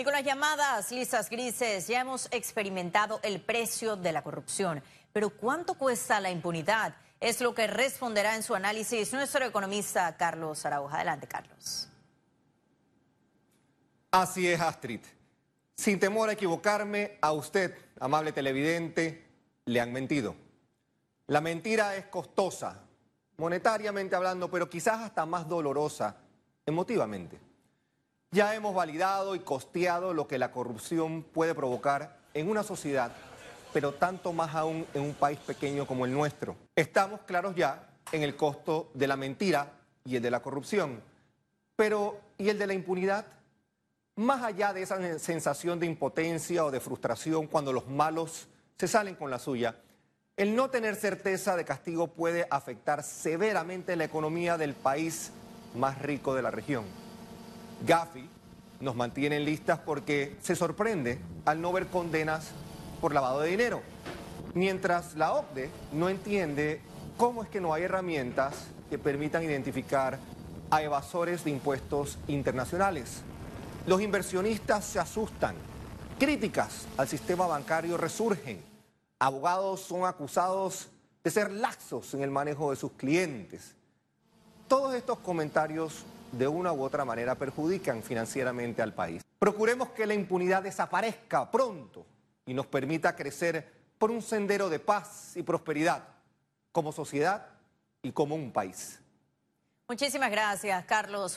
Y con las llamadas listas grises ya hemos experimentado el precio de la corrupción. Pero ¿cuánto cuesta la impunidad? Es lo que responderá en su análisis nuestro economista Carlos Araujo. Adelante, Carlos. Así es, Astrid. Sin temor a equivocarme, a usted, amable televidente, le han mentido. La mentira es costosa, monetariamente hablando, pero quizás hasta más dolorosa emotivamente. Ya hemos validado y costeado lo que la corrupción puede provocar en una sociedad, pero tanto más aún en un país pequeño como el nuestro. Estamos claros ya en el costo de la mentira y el de la corrupción, pero ¿y el de la impunidad? Más allá de esa sensación de impotencia o de frustración cuando los malos se salen con la suya, el no tener certeza de castigo puede afectar severamente la economía del país más rico de la región. Gafi nos mantiene en listas porque se sorprende al no ver condenas por lavado de dinero, mientras la OCDE no entiende cómo es que no hay herramientas que permitan identificar a evasores de impuestos internacionales. Los inversionistas se asustan, críticas al sistema bancario resurgen, abogados son acusados de ser laxos en el manejo de sus clientes. Todos estos comentarios de una u otra manera perjudican financieramente al país. Procuremos que la impunidad desaparezca pronto y nos permita crecer por un sendero de paz y prosperidad como sociedad y como un país. Muchísimas gracias, Carlos.